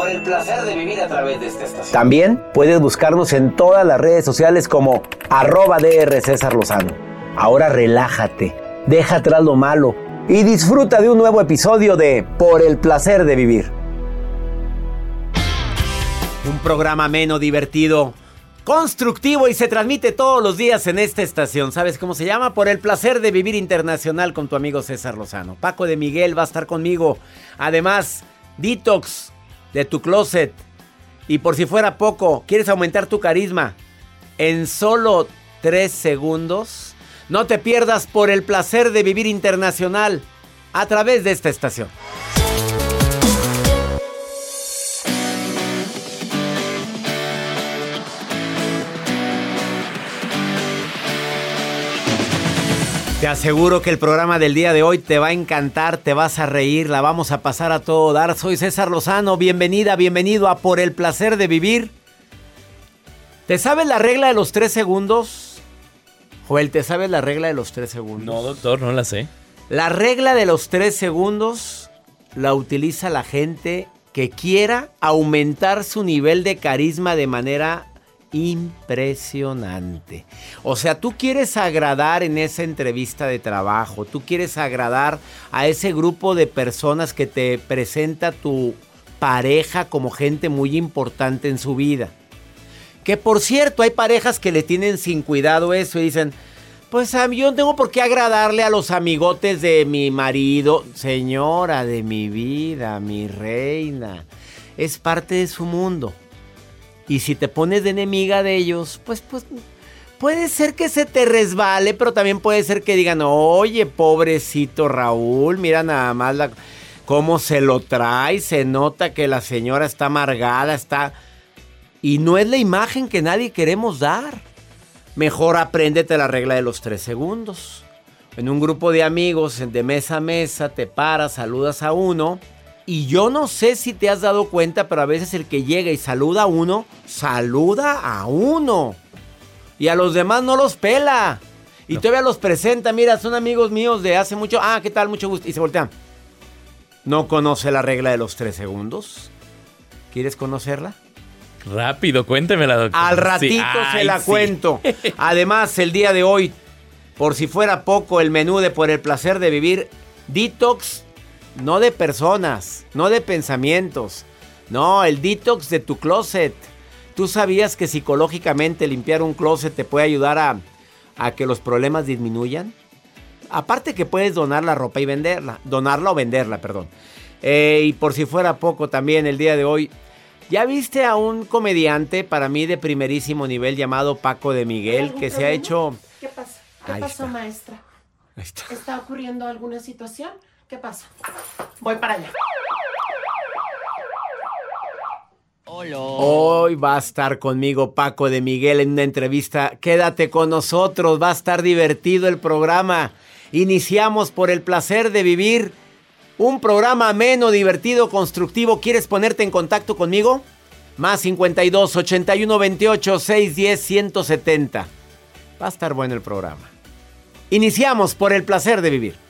por el placer de vivir a través de esta estación. También puedes buscarnos en todas las redes sociales como arroba DR César Lozano. Ahora relájate, deja atrás lo malo y disfruta de un nuevo episodio de Por el placer de vivir. Un programa menos divertido, constructivo y se transmite todos los días en esta estación. ¿Sabes cómo se llama? Por el placer de vivir internacional con tu amigo César Lozano. Paco de Miguel va a estar conmigo. Además, Detox de tu closet. Y por si fuera poco, ¿quieres aumentar tu carisma? En solo 3 segundos, no te pierdas por el placer de vivir internacional a través de esta estación. Te aseguro que el programa del día de hoy te va a encantar, te vas a reír, la vamos a pasar a todo dar. Soy César Lozano, bienvenida, bienvenido a Por el Placer de Vivir. ¿Te sabes la regla de los tres segundos? Joel, ¿te sabes la regla de los tres segundos? No, doctor, no la sé. La regla de los tres segundos la utiliza la gente que quiera aumentar su nivel de carisma de manera impresionante. O sea, tú quieres agradar en esa entrevista de trabajo, tú quieres agradar a ese grupo de personas que te presenta tu pareja como gente muy importante en su vida. Que por cierto, hay parejas que le tienen sin cuidado eso y dicen, pues a mí yo no tengo por qué agradarle a los amigotes de mi marido, señora de mi vida, mi reina. Es parte de su mundo. Y si te pones de enemiga de ellos, pues, pues puede ser que se te resbale, pero también puede ser que digan, oye, pobrecito Raúl, mira nada más la, cómo se lo trae, se nota que la señora está amargada, está... Y no es la imagen que nadie queremos dar. Mejor apréndete la regla de los tres segundos. En un grupo de amigos, de mesa a mesa, te paras, saludas a uno y yo no sé si te has dado cuenta, pero a veces el que llega y saluda a uno, saluda a uno. Y a los demás no los pela. Y todavía los presenta, mira, son amigos míos de hace mucho. Ah, ¿qué tal? Mucho gusto. Y se voltean. ¿No conoce la regla de los tres segundos? ¿Quieres conocerla? Rápido, cuéntemela, doctor. Al ratito se la cuento. Además, el día de hoy, por si fuera poco, el menú de Por el placer de vivir, detox no de personas, no de pensamientos. No, el detox de tu closet. ¿Tú sabías que psicológicamente limpiar un closet te puede ayudar a, que los problemas disminuyan? Aparte que puedes donar la ropa y venderla. Donarla o venderla, perdón. Eh, y por si fuera poco también el día de hoy. ¿Ya viste a un comediante para mí de primerísimo nivel llamado Paco de Miguel que se ha hecho... ¿Qué pasa? ¿Qué pasó, maestra? está. ¿Está ocurriendo alguna situación? ¿Qué pasa? Voy para allá. Hola. Hoy va a estar conmigo Paco de Miguel en una entrevista. Quédate con nosotros, va a estar divertido el programa. Iniciamos por el placer de vivir un programa ameno, divertido, constructivo. ¿Quieres ponerte en contacto conmigo? Más 52 81 28 610 170. Va a estar bueno el programa. Iniciamos por el placer de vivir.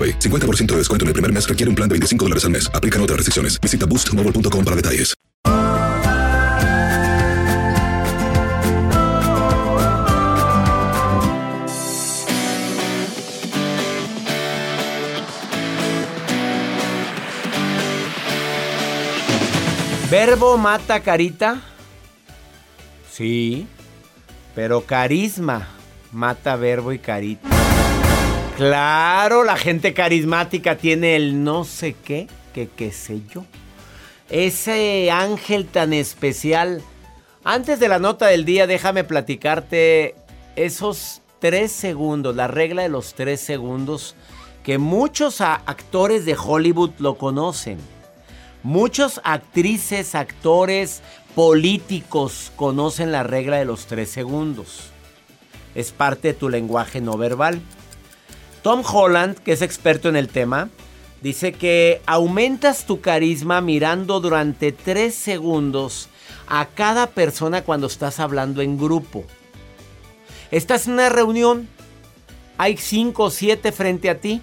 AroPay. 50% de descuento en el primer mes requiere un plan de 25 dólares al mes. Aplican otras restricciones. Visita boostmobile.com para detalles. ¿Verbo mata carita? Sí, pero carisma mata verbo y carita. Claro, la gente carismática tiene el no sé qué, qué sé yo. Ese ángel tan especial. Antes de la nota del día, déjame platicarte esos tres segundos, la regla de los tres segundos, que muchos actores de Hollywood lo conocen. Muchos actrices, actores, políticos conocen la regla de los tres segundos. Es parte de tu lenguaje no verbal. Tom Holland, que es experto en el tema, dice que aumentas tu carisma mirando durante tres segundos a cada persona cuando estás hablando en grupo. Estás en una reunión, hay cinco o siete frente a ti.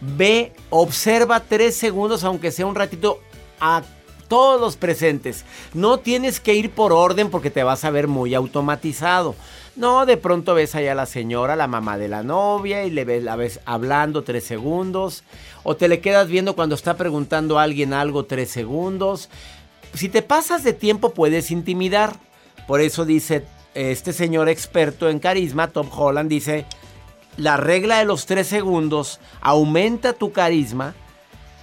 Ve, observa tres segundos, aunque sea un ratito, a todos los presentes. No tienes que ir por orden porque te vas a ver muy automatizado. No, de pronto ves allá a la señora, la mamá de la novia, y le ves, la ves hablando tres segundos. O te le quedas viendo cuando está preguntando a alguien algo tres segundos. Si te pasas de tiempo puedes intimidar. Por eso dice este señor experto en carisma, Tom Holland, dice, la regla de los tres segundos aumenta tu carisma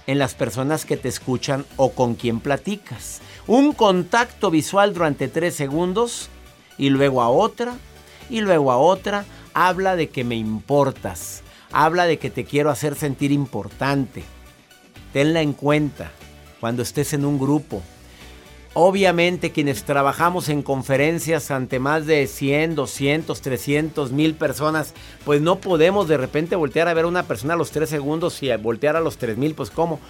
en las personas que te escuchan o con quien platicas. Un contacto visual durante tres segundos y luego a otra y luego a otra habla de que me importas, habla de que te quiero hacer sentir importante. Tenla en cuenta cuando estés en un grupo. Obviamente quienes trabajamos en conferencias ante más de 100, 200, 300, mil personas, pues no podemos de repente voltear a ver a una persona a los 3 segundos y voltear a los 3 mil, pues cómo.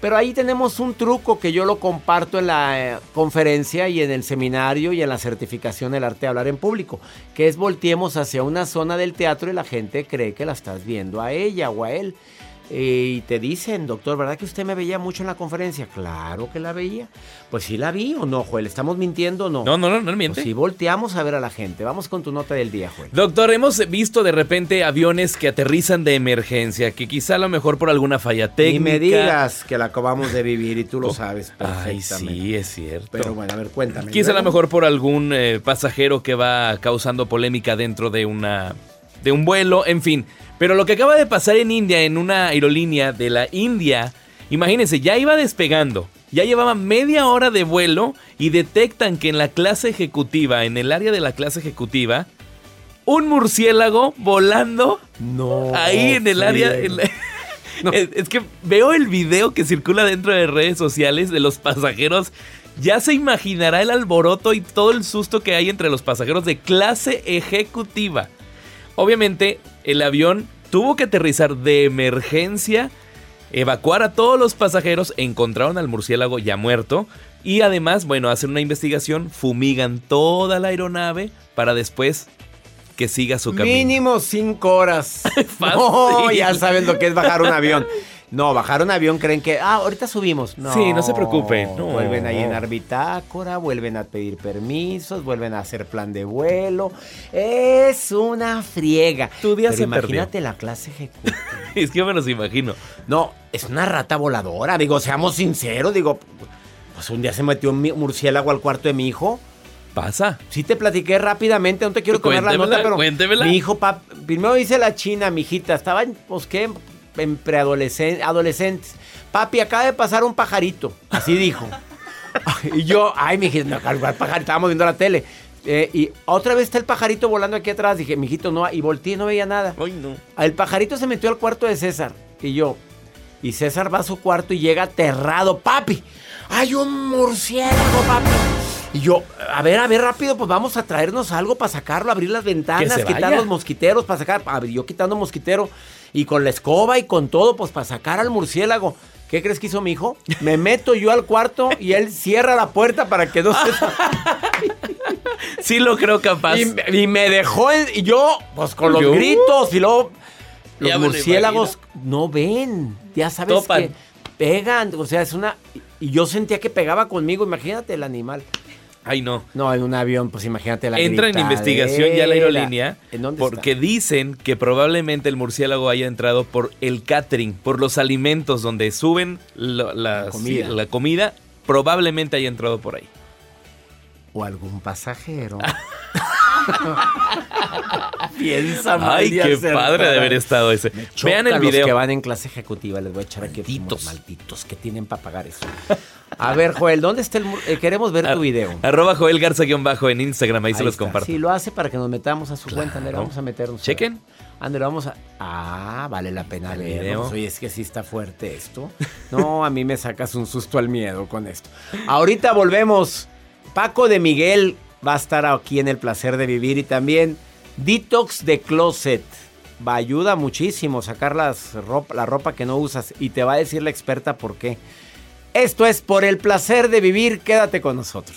Pero ahí tenemos un truco que yo lo comparto en la eh, conferencia y en el seminario y en la certificación del arte de hablar en público, que es volteemos hacia una zona del teatro y la gente cree que la estás viendo a ella o a él. Eh, y te dicen, doctor, ¿verdad que usted me veía mucho en la conferencia? Claro que la veía. Pues sí la vi o no, Joel. ¿Estamos mintiendo o no? No, no, no, no miente. Pues sí, volteamos a ver a la gente. Vamos con tu nota del día, Joel. Doctor, hemos visto de repente aviones que aterrizan de emergencia, que quizá a lo mejor por alguna falla técnica. Y me digas que la acabamos de vivir y tú lo oh, sabes perfectamente. Ay, sí, es cierto. Pero bueno, a ver, cuéntame. Quizá a lo mejor por algún eh, pasajero que va causando polémica dentro de una de un vuelo, en fin. Pero lo que acaba de pasar en India, en una aerolínea de la India, imagínense, ya iba despegando, Ya llevaba media hora de vuelo y detectan que en la clase ejecutiva, en el área de la clase ejecutiva, un murciélago volando No. ahí en el área. friega. en la- es, es que veo el video que circula dentro de redes sociales de los pasajeros. Ya se imaginará el alboroto y todo el susto que hay entre los pasajeros de clase ejecutiva. Obviamente, el avión tuvo que aterrizar de emergencia, evacuar a todos los pasajeros, encontraron al murciélago ya muerto y además, bueno, hacen una investigación, fumigan toda la aeronave para después que siga su camino. Mínimo cinco horas. Fácil. No, ya sabes lo que es bajar un avión. No, bajar un avión creen que, ah, ahorita subimos. No, Sí, no se preocupen, no. Vuelven a llenar bitácora, vuelven a pedir permisos, vuelven a hacer plan de vuelo. Es una friega. Tu día Pero se imagínate la clase ejecutiva. Es que yo me los imagino. No, es una rata voladora. Digo, seamos sinceros, digo, pues un día se metió un murciélago al cuarto de mi hijo. Pasa. Sí te platiqué rápidamente, no te quiero comer la nota, pero cuéntemela. mi hijo, pap, primero dice la china, mi hijita, estaba pues qué, en preadolescentes, adolescentes. Papi, acaba de pasar un pajarito, así dijo. y yo, ay, mi hijita, no, ¿cuál pajarito? Estábamos viendo la tele. Eh, y otra vez está el pajarito volando aquí atrás. Dije, mijito, no, y volteé y no veía nada. Ay, no. El pajarito se metió al cuarto de César. Y yo. Y César va a su cuarto y llega aterrado. Papi, hay un murciélago, papi. Y yo, a ver, a ver, rápido, pues vamos a traernos algo para sacarlo, abrir las ventanas, quitar vaya. los mosquiteros para sacar. A ver, yo quitando mosquitero y con la escoba y con todo, pues para sacar al murciélago. ¿Qué crees que hizo mi hijo? Me meto yo al cuarto y él cierra la puerta para que no se Sí lo creo capaz. y, me- y me dejó, en- y yo, pues con los Yo- gritos, y luego los Ya murciélagos no ven, ya sabes Topan. que pegan, o sea, es una... Y yo sentía que pegaba conmigo, imagínate el animal. Ay, no. No, en un avión, pues imagínate la Entra en investigación ya la aerolínea ¿En dónde porque está? dicen que probablemente el murciélago haya entrado por el catering, por los alimentos donde suben lo- las- comida. la comida, probablemente haya entrado por ahí. O algún pasajero. Piensa mal Ay, qué padre de haber estado ese. Vean el chocan los video. que van en clase ejecutiva, les voy a echar aquí Malditos. malditos, malditos que tienen para pagar eso. A ver, Joel, ¿dónde está el eh, queremos ver tu video. Arroba Joel Garza-bajo en Instagram, ahí, se los está. comparto. Sí, lo hace para que nos metamos a su cuenta. Claro. vamos a meternos. Chequen. Ándale, vamos a. Ah, vale la pena El video. Oye, es que sí está fuerte esto. No, a mí me sacas un susto al miedo con esto. Ahorita volvemos. Paco de Miguel va a estar aquí en el placer de vivir y también Detox de Closet. Va ayuda muchísimo sacar las ropa, la ropa que no usas y te va a decir la experta por qué. Esto es por el placer de vivir. Quédate con nosotros.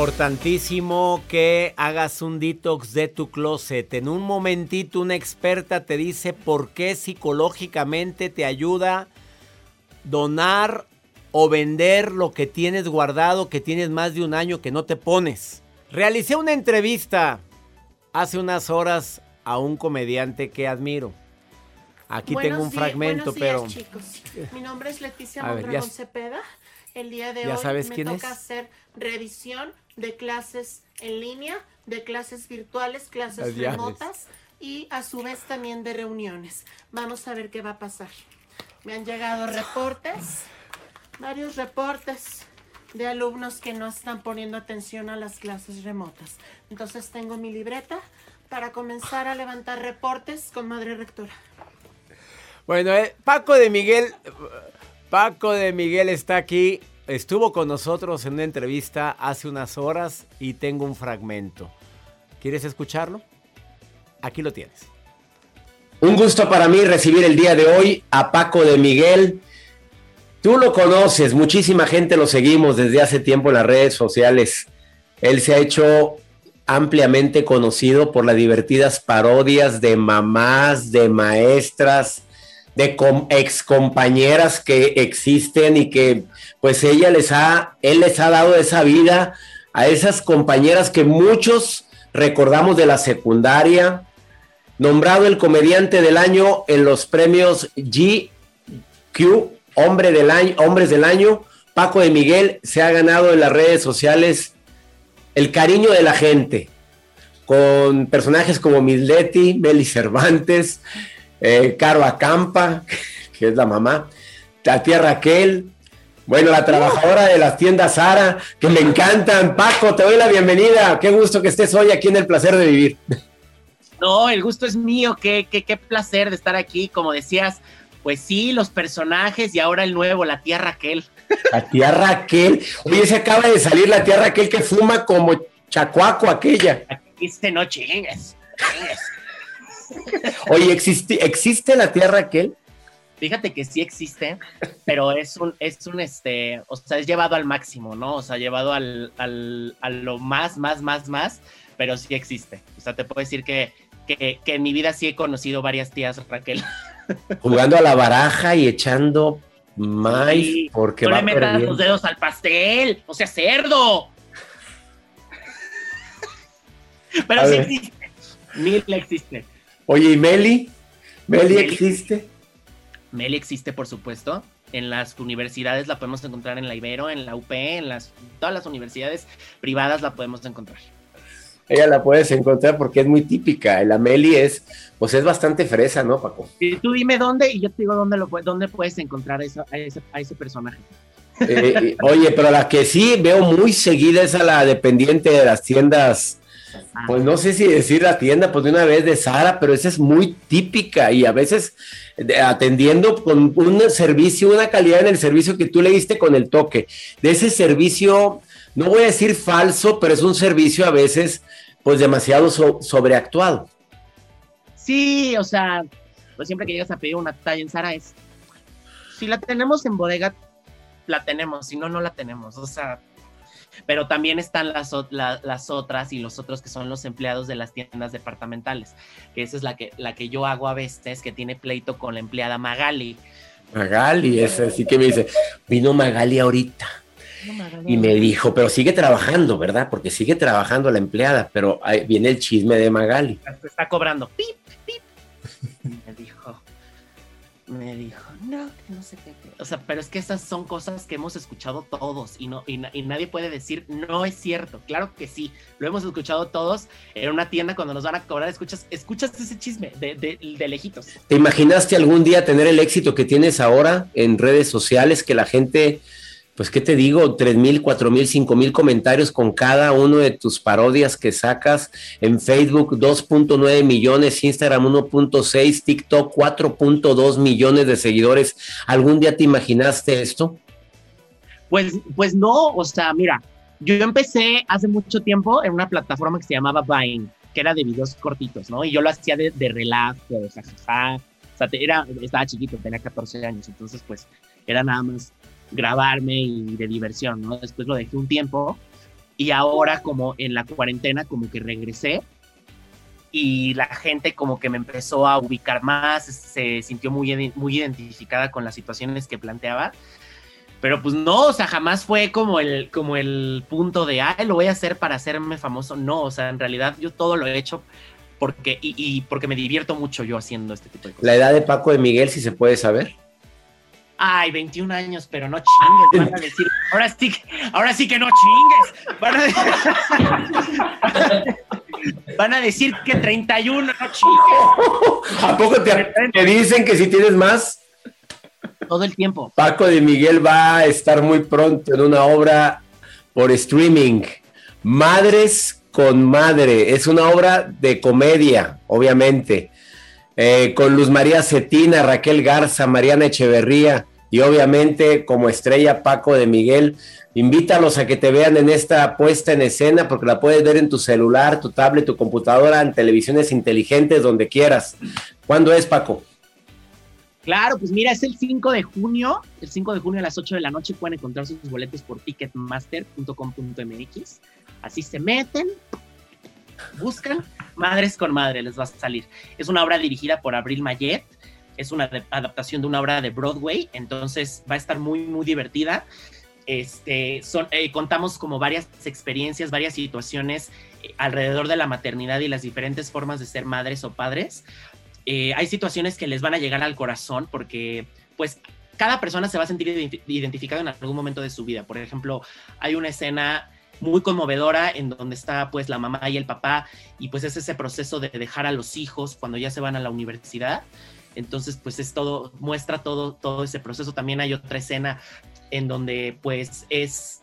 Importantísimo que hagas un detox de tu closet. En un momentito una experta te dice por qué psicológicamente te ayuda donar o vender lo que tienes guardado, que tienes más de un año que no te pones. Realicé una entrevista hace unas horas a un comediante que admiro. Aquí tengo un fragmento, pero... Chicos. Mi nombre es Leticia Mondragón Cepeda. El día de hoy me toca hacer revisión de clases en línea, de clases virtuales, clases remotas y a su vez también de reuniones. Vamos a ver qué va a pasar. Me han llegado reportes, varios reportes de alumnos que no están poniendo atención a las clases remotas. Entonces tengo mi libreta para comenzar a levantar reportes con Madre Rectora. Bueno, eh, Paco de Miguel, Paco de Miguel está aquí estuvo con nosotros en una entrevista hace unas horas y tengo un fragmento. ¿Quieres escucharlo? Aquí lo tienes. Un gusto para mí recibir el día de hoy a Paco de Miguel. Tú lo conoces, muchísima gente lo seguimos desde hace tiempo en las redes sociales. Él se ha hecho ampliamente conocido por las divertidas parodias de mamás, de maestras, de ex compañeras que existen y que pues ella les ha, él les ha dado esa vida a esas compañeras que muchos recordamos de la secundaria, nombrado el comediante del año en los premios GQ, Hombre del año, Hombres del Año, Paco de Miguel se ha ganado en las redes sociales el cariño de la gente, con personajes como Misleti, Meli Cervantes, eh, Caro Acampa, que es la mamá, la tía Raquel, bueno, la trabajadora de las tiendas Sara, que me encantan. Paco, te doy la bienvenida. Qué gusto que estés hoy aquí en el placer de vivir. No, el gusto es mío. Qué, qué, qué placer de estar aquí. Como decías, pues sí, los personajes y ahora el nuevo, la tía Raquel. La tía Raquel. Oye, se acaba de salir la tía Raquel que fuma como chacuaco aquella. Este no chingues. Oye, ¿existe, ¿existe la tía Raquel? Fíjate que sí existe, pero es un, es un, este, o sea, es llevado al máximo, ¿no? O sea, llevado al, al, a lo más, más, más, más, pero sí existe. O sea, te puedo decir que, que, que en mi vida sí he conocido varias tías, Raquel. Jugando a la baraja y echando maíz porque no le metas los dedos al pastel, o sea, cerdo. Pero sí existe. Mil existe. Oye, ¿y Meli? ¿Meli existe? Meli existe, por supuesto. En las universidades la podemos encontrar en la Ibero, en la UP, en las, todas las universidades privadas la podemos encontrar. Ella la puedes encontrar porque es muy típica. La Meli es, pues es bastante fresa, ¿no, Paco? Y tú dime dónde y yo te digo dónde, lo, dónde puedes encontrar eso, a, ese, a ese personaje. Eh, oye, pero la que sí veo muy seguida es a la dependiente de las tiendas pues no sé si decir la tienda, pues de una vez de Sara, pero esa es muy típica y a veces atendiendo con un servicio, una calidad en el servicio que tú le diste con el toque. De ese servicio, no voy a decir falso, pero es un servicio a veces pues demasiado sobreactuado. Sí, o sea, pues siempre que llegas a pedir una talla en Sara es, si la tenemos en bodega, la tenemos, si no, no la tenemos. O sea, pero también están las, las otras y los otros que son los empleados de las tiendas departamentales, que esa es la que, la que yo hago a veces, que tiene pleito con la empleada Magali. Magali, esa sí que me dice, vino Magali ahorita. Y me dijo, pero sigue trabajando, ¿verdad? Porque sigue trabajando la empleada, pero ahí viene el chisme de Magali. Está cobrando. Pip, pip. me dijo. me dijo, no, que no sé qué. O sea, pero es que esas son cosas que hemos escuchado todos y, no, y, nadie puede decir, no es cierto. Claro que sí, lo hemos escuchado todos en una tienda cuando nos van a cobrar, escuchas, escuchas ese chisme de, de, de lejitos. ¿Te imaginaste algún día tener el éxito que tienes ahora en redes sociales, que la gente pues, ¿qué te digo? Tres mil, cuatro mil, cinco mil comentarios con cada uno de tus parodias que sacas en Facebook, 2.9 millones, Instagram 1.6, TikTok 4.2 millones de seguidores. ¿Algún día te imaginaste esto? Pues, pues no, o sea, mira, yo empecé hace mucho tiempo en una plataforma que se llamaba Vine, que era de videos cortitos, ¿no? Y yo lo hacía de, de relajo, de jajaja. O sea, era, estaba chiquito, tenía 14 años, entonces pues era nada más grabarme y de diversión, ¿no? Después lo dejé un tiempo y ahora como en la cuarentena como que regresé y la gente como que me empezó a ubicar más, se sintió muy, muy identificada con las situaciones que planteaba. Pero pues no, o sea, jamás fue como el, como el punto de, ay, lo voy a hacer para hacerme famoso. No, o sea, en realidad yo todo lo he hecho porque, y, y porque me divierto mucho yo haciendo este tipo de cosas. ¿La edad de Paco de Miguel, si se puede saber? Ay, 21 años, pero no chingues, van a decir, ahora sí, ahora sí que no chingues. Van a, decir que 31, no chingues. ¿A poco te, dicen que si tienes más? Todo el tiempo. Paco de Miguel va a estar muy pronto en una obra por streaming. Madres con Madre. Es una obra de comedia, obviamente. Eh, con Luz María Cetina, Raquel Garza, Mariana Echeverría y obviamente como estrella Paco de Miguel. Invítalos a que te vean en esta puesta en escena porque la puedes ver en tu celular, tu tablet, tu computadora, en televisiones inteligentes, donde quieras. ¿Cuándo es, Paco? Claro, pues mira, es el 5 de junio. El 5 de junio a las 8 de la noche pueden encontrar sus boletos por ticketmaster.com.mx. Así se meten, buscan Madres con Madre, les va a salir. Es una obra dirigida por Abril Mayet es una adaptación de una obra de Broadway, entonces va a estar muy, muy divertida. Este, son, eh, contamos como varias experiencias, varias situaciones eh, alrededor de la maternidad y las diferentes formas de ser madres o padres. Eh, hay situaciones que les van a llegar al corazón porque, pues, cada persona se va a sentir identificado en algún momento de su vida. Por ejemplo, hay una escena muy conmovedora en donde está pues la mamá y el papá y pues es ese proceso de dejar a los hijos cuando ya se van a la universidad entonces, pues es todo, muestra todo, todo ese proceso. También hay otra escena en donde pues es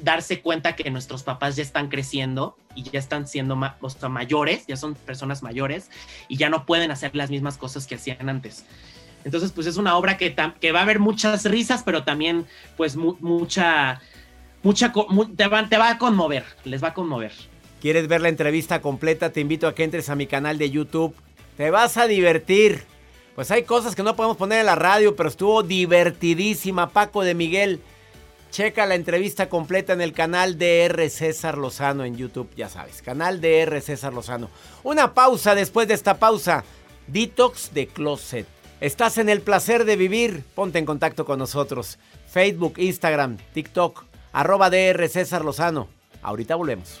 darse cuenta que nuestros papás ya están creciendo y ya están siendo mayores, ya son personas mayores y ya no pueden hacer las mismas cosas que hacían antes. Entonces, pues es una obra que, va a haber muchas risas, pero también pues mucha, mucha, va, te va a conmover, les va a conmover. ¿Quieres ver la entrevista completa? Te invito a que entres a mi canal de YouTube. Te vas a divertir. Pues hay cosas que no podemos poner en la radio, pero estuvo divertidísima. Paco de Miguel. Checa la entrevista completa en el canal DR César Lozano en YouTube, ya sabes. Canal DR César Lozano. Una pausa después de esta pausa. Detox de Closet. Estás en el placer de vivir. Ponte en contacto con nosotros. Facebook, Instagram, TikTok, arroba DR César Lozano. Ahorita volvemos.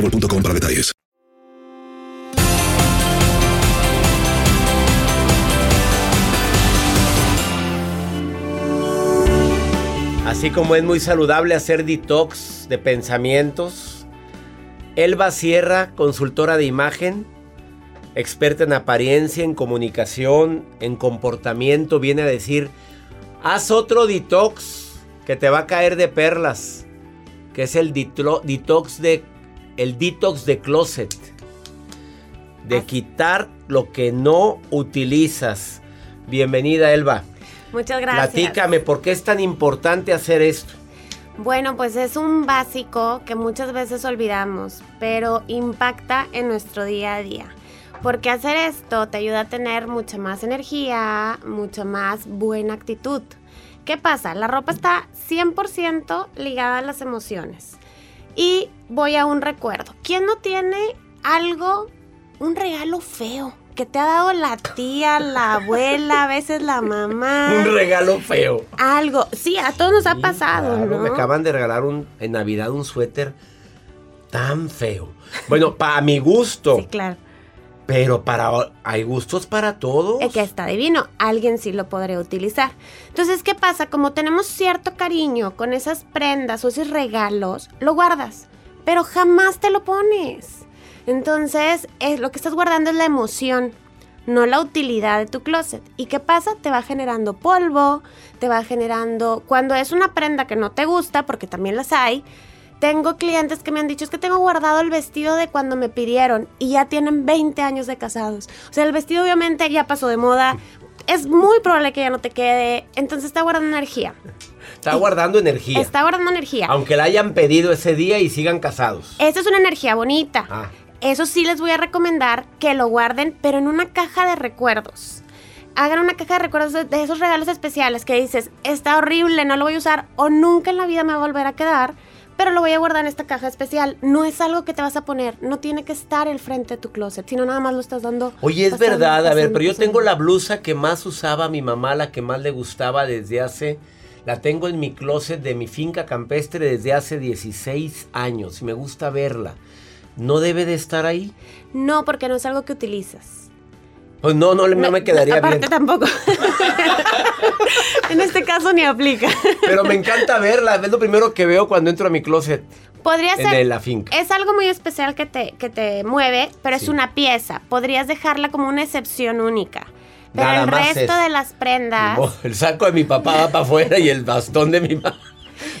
para detalles. Así como es muy saludable hacer detox de pensamientos, Elba Sierra, consultora de imagen, experta en apariencia, en comunicación, en comportamiento, viene a decir, haz otro detox que te va a caer de perlas, que es el detox de el detox de closet. De quitar lo que no utilizas. Bienvenida, Elba. Muchas gracias. Platícame, ¿por qué es tan importante hacer esto? Bueno, pues es un básico que muchas veces olvidamos, pero impacta en nuestro día a día. Porque hacer esto te ayuda a tener mucha más energía, mucha más buena actitud. ¿Qué pasa? La ropa está 100% ligada a las emociones. Y voy a un recuerdo. ¿Quién no tiene algo, un regalo feo? Que te ha dado la tía, la abuela, a veces la mamá. Un regalo feo. Algo. Sí, a todos nos ha pasado, ¿no? Me acaban de regalar un, en Navidad un suéter tan feo. Bueno, para mi gusto. Sí, claro. Pero para hay gustos para todos. Es que está divino. Alguien sí lo podría utilizar. Entonces, ¿qué pasa? Como tenemos cierto cariño con esas prendas o esos regalos, lo guardas, pero jamás te lo pones. Entonces, es, lo que estás guardando es la emoción, no la utilidad de tu closet. ¿Y qué pasa? Te va generando polvo, te va generando... Cuando es una prenda que no te gusta, porque también las hay, tengo clientes que me han dicho, es que tengo guardado el vestido de cuando me pidieron y ya tienen 20 años de casados. O sea, el vestido obviamente ya pasó de moda. Es muy probable que ya no te quede. Entonces está guardando energía. Está guardando energía. Está guardando energía. Aunque la hayan pedido ese día y sigan casados. Esa es una energía bonita. Ah. Eso sí les voy a recomendar que lo guarden, pero en una caja de recuerdos. Hagan una caja de recuerdos de, de esos regalos especiales que dices, está horrible, no lo voy a usar o nunca en la vida me va a volver a quedar pero lo voy a guardar en esta caja especial. No es algo que te vas a poner, no tiene que estar el frente de tu closet, sino nada más lo estás dando. Oye, es verdad, a ver, pero yo tengo la blusa que más usaba mi mamá, la que más le gustaba desde hace... La tengo en mi closet de mi finca campestre desde hace 16 años y me gusta verla. ¿No debe de estar ahí? No, porque no es algo que utilizas. Pues no, no, no, me quedaría aparte bien. tampoco. en este caso ni aplica. Pero me encanta verla, es lo primero que veo cuando entro a mi closet. Podría ser. La finca. Es algo muy especial que te, que te mueve, pero es una pieza. Podrías dejarla como una excepción única. Pero el resto de las prendas. El saco de mi papá va para afuera y el bastón de mi mamá.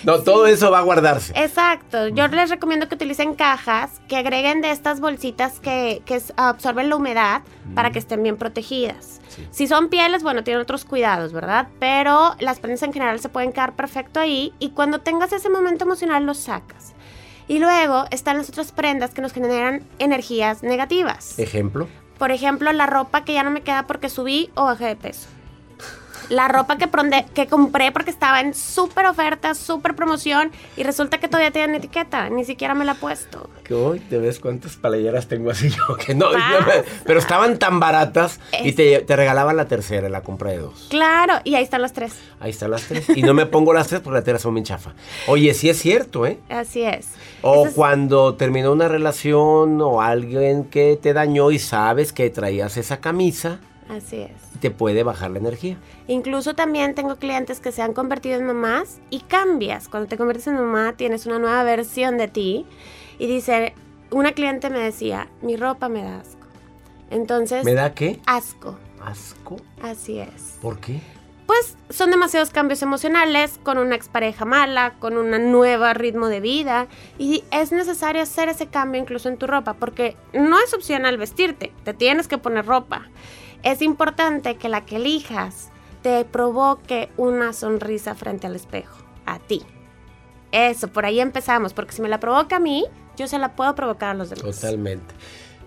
No, todo eso va a guardarse. Exacto. Yo les recomiendo que utilicen cajas, que agreguen de estas bolsitas que, absorben la humedad para que estén bien protegidas. Si son pieles, bueno, tienen otros cuidados, ¿verdad? Pero las prendas en general se pueden quedar perfecto ahí y cuando tengas ese momento emocional los sacas. Y luego están las otras prendas que nos generan energías negativas. ¿Ejemplo? Por ejemplo, la ropa que ya no me queda porque subí o bajé de peso la ropa que, que compré porque estaba en súper oferta, súper promoción y resulta que todavía tiene etiqueta, ni siquiera me la he puesto. Que hoy te ves cuántas playeras tengo así yo, que no, pero estaban tan baratas y te, regalaban la tercera, la compra de dos. Claro, y ahí están las tres. Ahí están las tres. Y no me pongo las tres porque las tres son bien chafa. Oye, sí es cierto, ¿eh? Así es. O cuando terminó una relación o alguien que te dañó y sabes que traías esa camisa. Así es. Te puede bajar la energía. Incluso también tengo clientes que se han convertido en mamás y cambias. Cuando te conviertes en mamá tienes una nueva versión de ti. Y dice, una cliente me decía, mi ropa me da asco. Entonces... ¿Me da qué? Asco. ¿Asco? Así es. ¿Por qué? pues son demasiados cambios emocionales con una expareja mala, con un nuevo ritmo de vida y es necesario hacer ese cambio incluso en tu ropa porque no es opcional vestirte, te tienes que poner ropa. Es importante que la que elijas te provoque una sonrisa frente al espejo, a ti. Eso, por ahí empezamos, porque si me la provoca a mí, yo se la puedo provocar a los demás. Totalmente.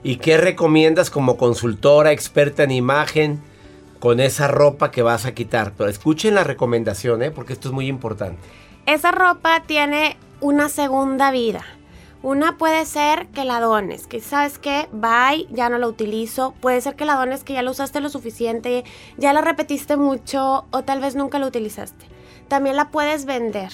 ¿Y qué recomiendas como consultora, experta en imagen, con esa ropa que vas a quitar? Pero escuchen la recomendación, ¿eh? porque esto es muy importante. Esa ropa tiene una segunda vida. Una puede ser que la dones, que sabes que, bye, ya no la utilizo. Puede ser que la dones, que ya la usaste lo suficiente, ya la repetiste mucho o tal vez nunca la utilizaste. También la puedes vender.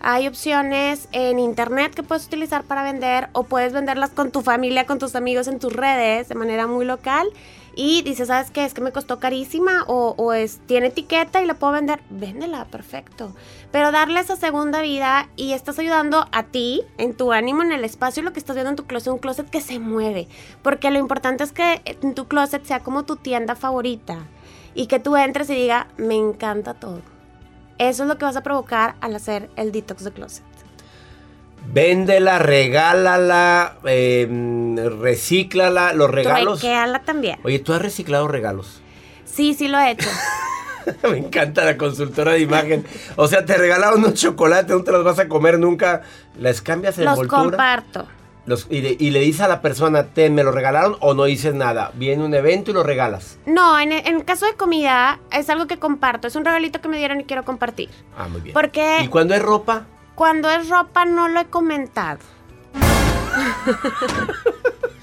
Hay opciones en internet que puedes utilizar para vender o puedes venderlas con tu familia, con tus amigos en tus redes de manera muy local. Y dices, ¿sabes qué? Es que me costó carísima o, es, tiene etiqueta y la puedo vender. Véndela, perfecto. Pero darle esa segunda vida y estás ayudando a ti, en tu ánimo, en el espacio, lo que estás viendo en tu closet, un closet que se mueve. Porque lo importante es que en tu closet sea como tu tienda favorita y que tú entres y diga, me encanta todo. Eso es lo que vas a provocar al hacer el detox de closet. Véndela, regálala, eh, recíclala, los regalos. Truquéala también. Oye, ¿tú has reciclado regalos? Sí, sí lo he hecho. Me encanta la consultora de imagen. O sea, te regalaron unos chocolates, no te los vas a comer nunca. ¿Les cambias el Los comparto y, le dices a la persona, te me lo regalaron o no dices nada. Viene un evento y lo regalas. No, en, en caso de comida es algo que comparto. Es un regalito que me dieron y quiero compartir. Ah, muy bien. Porque... ¿Y cuando es ropa? Cuando es ropa no lo he comentado.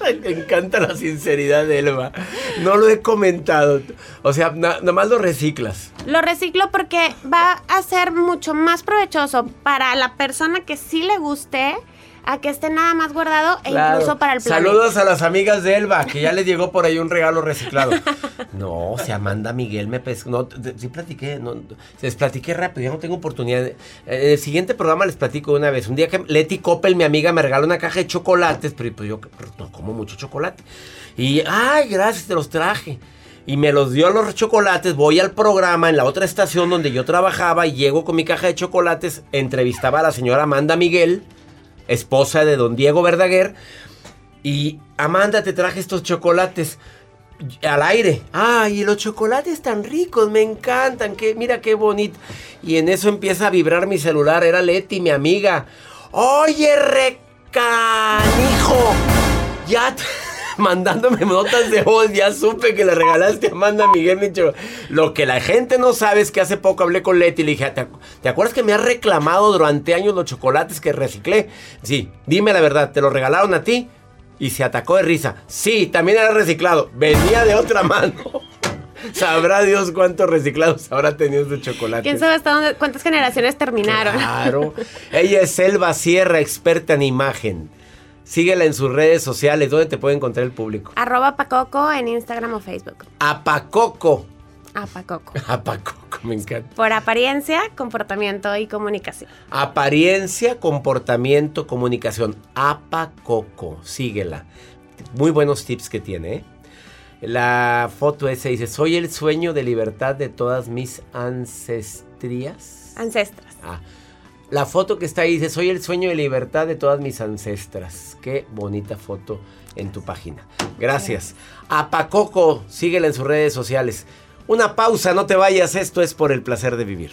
Me encanta la sinceridad de Elba. No lo he comentado. O sea, nada más lo reciclas. Lo reciclo porque va a ser mucho más provechoso para la persona que sí le guste a que esté nada más guardado e incluso para el planeta. Saludos a las amigas de Elba, que ya les llegó por ahí un regalo reciclado. No, se Amanda Miguel me pescó. No, sí platiqué, no, les platiqué rápido, ya no tengo oportunidad. En el siguiente programa les platico una vez. Un día que Leti Coppel, mi amiga, me regaló una caja de chocolates, pero pues yo no como mucho chocolate. Y, ay, gracias, te los traje y me los dio los chocolates. Voy al programa en la otra estación donde yo trabajaba y llego con mi caja de chocolates. Entrevistaba a la señora Amanda Miguel esposa de don Diego Verdaguer. Y Amanda, te traje estos chocolates al aire. Ay, los chocolates tan ricos, me encantan. Que, mira qué bonito. Y en eso empieza a vibrar mi celular. Era Leti, mi amiga. Oye, recanijo. Ya mandándome notas de voz. Ya supe que le regalaste a Amanda Miguel Micho. Lo que la gente no sabe es que hace poco hablé con Leti y le dije, ¿te, acuerdas que me has reclamado durante años los chocolates que reciclé? Sí, dime la verdad, ¿te los regalaron a ti? Y se atacó de risa. Sí, también era reciclado. Venía de otra mano. Sabrá Dios cuántos reciclados habrá tenido su chocolate. ¿Quién sabe hasta dónde, cuántas generaciones terminaron? Claro. Ella es Selva Sierra, experta en imagen. Síguela en sus redes sociales. ¿Dónde te puede encontrar el público? Arroba Pacoco en Instagram o Facebook. Apacoco. Apacoco. Apacoco, me encanta. Por apariencia, comportamiento y comunicación. Apariencia, comportamiento, comunicación. Apacoco. Síguela. Muy buenos tips que tiene, ¿eh? La foto esa dice, soy el sueño de libertad de todas mis ancestrías. Ancestras. Ah, la foto que está ahí dice, soy el sueño de libertad de todas mis ancestras. Qué bonita foto en tu página. Gracias. A Pacoco, síguela en sus redes sociales. Una pausa, no te vayas, esto es por el placer de vivir.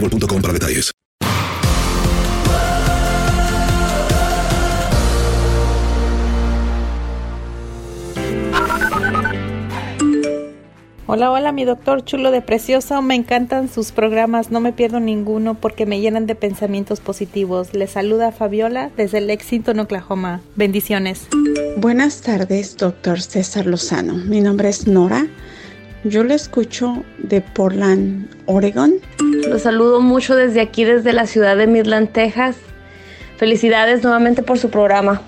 boostmobile.com para detalles. Hola, hola, mi doctor chulo de precioso. Me encantan sus programas, no me pierdo ninguno porque me llenan de pensamientos positivos. Le saluda Fabiola desde Lexington, Oklahoma. Bendiciones. Buenas tardes, doctor César Lozano. Mi nombre es Nora. Yo le escucho de Portland, Oregon. Los saludo mucho desde aquí, desde la ciudad de Midland, Texas. Felicidades nuevamente por su programa.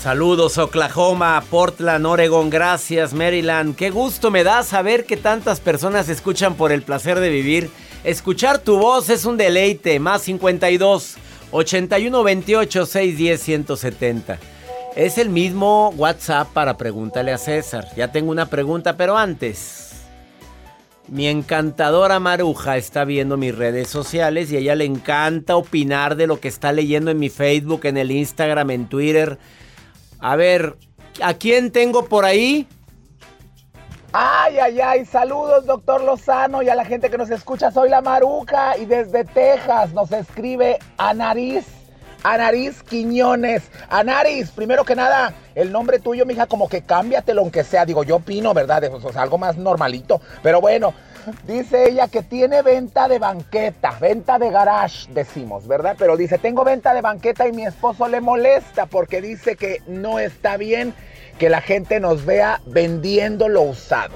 Saludos Oklahoma, Portland, Oregon, gracias Maryland. Qué gusto me da saber que tantas personas escuchan por el placer de vivir. Escuchar tu voz es un deleite. Más 52 81 28 610 170. Es el mismo WhatsApp para preguntarle a César. Ya tengo una pregunta, pero antes. Mi encantadora Maruja está viendo mis redes sociales y ella le encanta opinar de lo que está leyendo en mi Facebook, en el Instagram, en Twitter. A ver, ¿a quién tengo por ahí? Ay, ay, ay, saludos doctor Lozano y a la gente que nos escucha, soy la Maruca y desde Texas nos escribe a Nariz, a Nariz Quiñones. A Nariz, primero que nada, el nombre tuyo, mija, como que cámbiatelo aunque sea, digo, yo opino, ¿verdad? Sea, algo más normalito, pero bueno, dice ella que tiene venta de banqueta, venta de garage, decimos, ¿verdad? Pero dice, tengo venta de banqueta y mi esposo le molesta porque dice que no está bien que la gente nos vea vendiendo lo usado.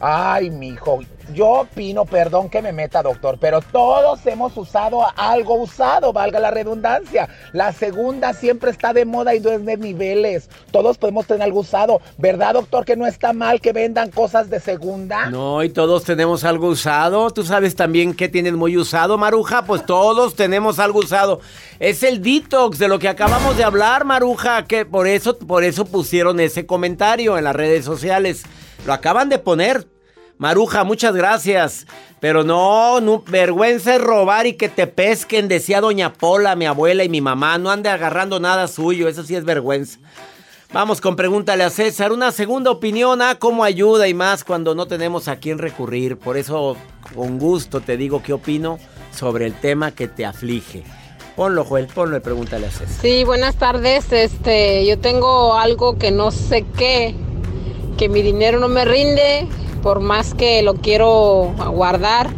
Ay, mi hijo, yo opino, perdón que me meta, doctor, pero todos hemos usado algo usado, valga la redundancia. La segunda siempre está de moda y no es de niveles. Todos podemos tener algo usado. ¿Verdad, doctor, que no está mal que vendan cosas de segunda? No, y todos tenemos algo usado. Tú sabes también que tienen muy usado, Maruja. Pues todos tenemos algo usado. Es el detox de lo que acabamos de hablar, Maruja, que por eso, por eso pusieron ese comentario en las redes sociales. Lo acaban de poner. Maruja, muchas gracias. Pero no, no, vergüenza es robar y que te pesquen, decía doña Pola, mi abuela y mi mamá. No ande agarrando nada suyo, eso sí es vergüenza. Vamos con pregúntale a César. Una segunda opinión, ah, cómo ayuda y más cuando no tenemos a quién recurrir. Por eso, con gusto te digo qué opino sobre el tema que te aflige. Ponlo, Joel, ponlo y pregúntale a César. Sí, buenas tardes. Este, yo tengo algo que no sé qué, que mi dinero no me rinde por más que lo quiero guardar,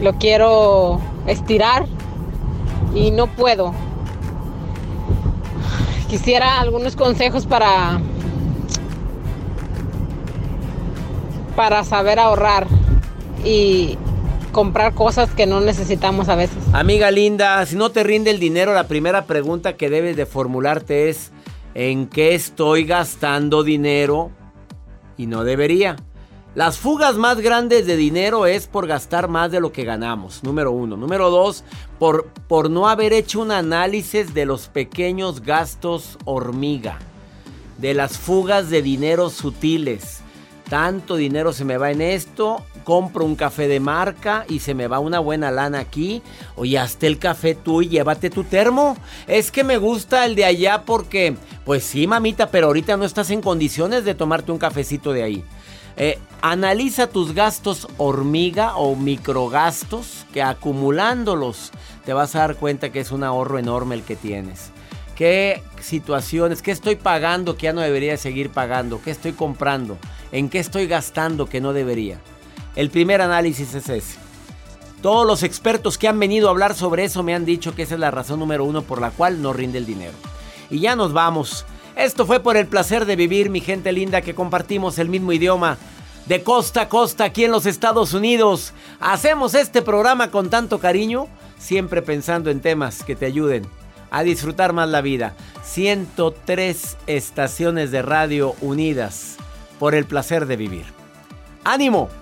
lo quiero estirar y no puedo. Quisiera algunos consejos para para saber ahorrar y comprar cosas que no necesitamos a veces. Amiga linda, si no te rinde el dinero, la primera pregunta que debes de formularte es ¿en qué estoy gastando dinero? y no debería. Las fugas más grandes de dinero es por gastar más de lo que ganamos, número uno. Número dos, por, por no haber hecho un análisis de los pequeños gastos hormiga, de las fugas de dinero sutiles. Tanto dinero se me va en esto, compro un café de marca y se me va una buena lana aquí. Oye, hazte el café tú y llévate tu termo. Es que me gusta el de allá porque, pues sí, mamita, pero ahorita no estás en condiciones de tomarte un cafecito de ahí. Eh, analiza tus gastos hormiga o microgastos que acumulándolos te vas a dar cuenta que es un ahorro enorme el que tienes. ¿Qué situaciones, qué estoy pagando que ya no debería seguir pagando? ¿Qué estoy comprando? ¿En qué estoy gastando que no debería? El primer análisis es ese. Todos los expertos que han venido a hablar sobre eso me han dicho que esa es la razón número uno por la cual no rinde el dinero. Y ya nos vamos. Esto fue por el placer de vivir, mi gente linda, que compartimos el mismo idioma. De costa a costa aquí en los Estados Unidos. Hacemos este programa con tanto cariño, siempre pensando en temas que te ayuden a disfrutar más la vida. 103 estaciones de radio unidas por el placer de vivir. ¡Ánimo!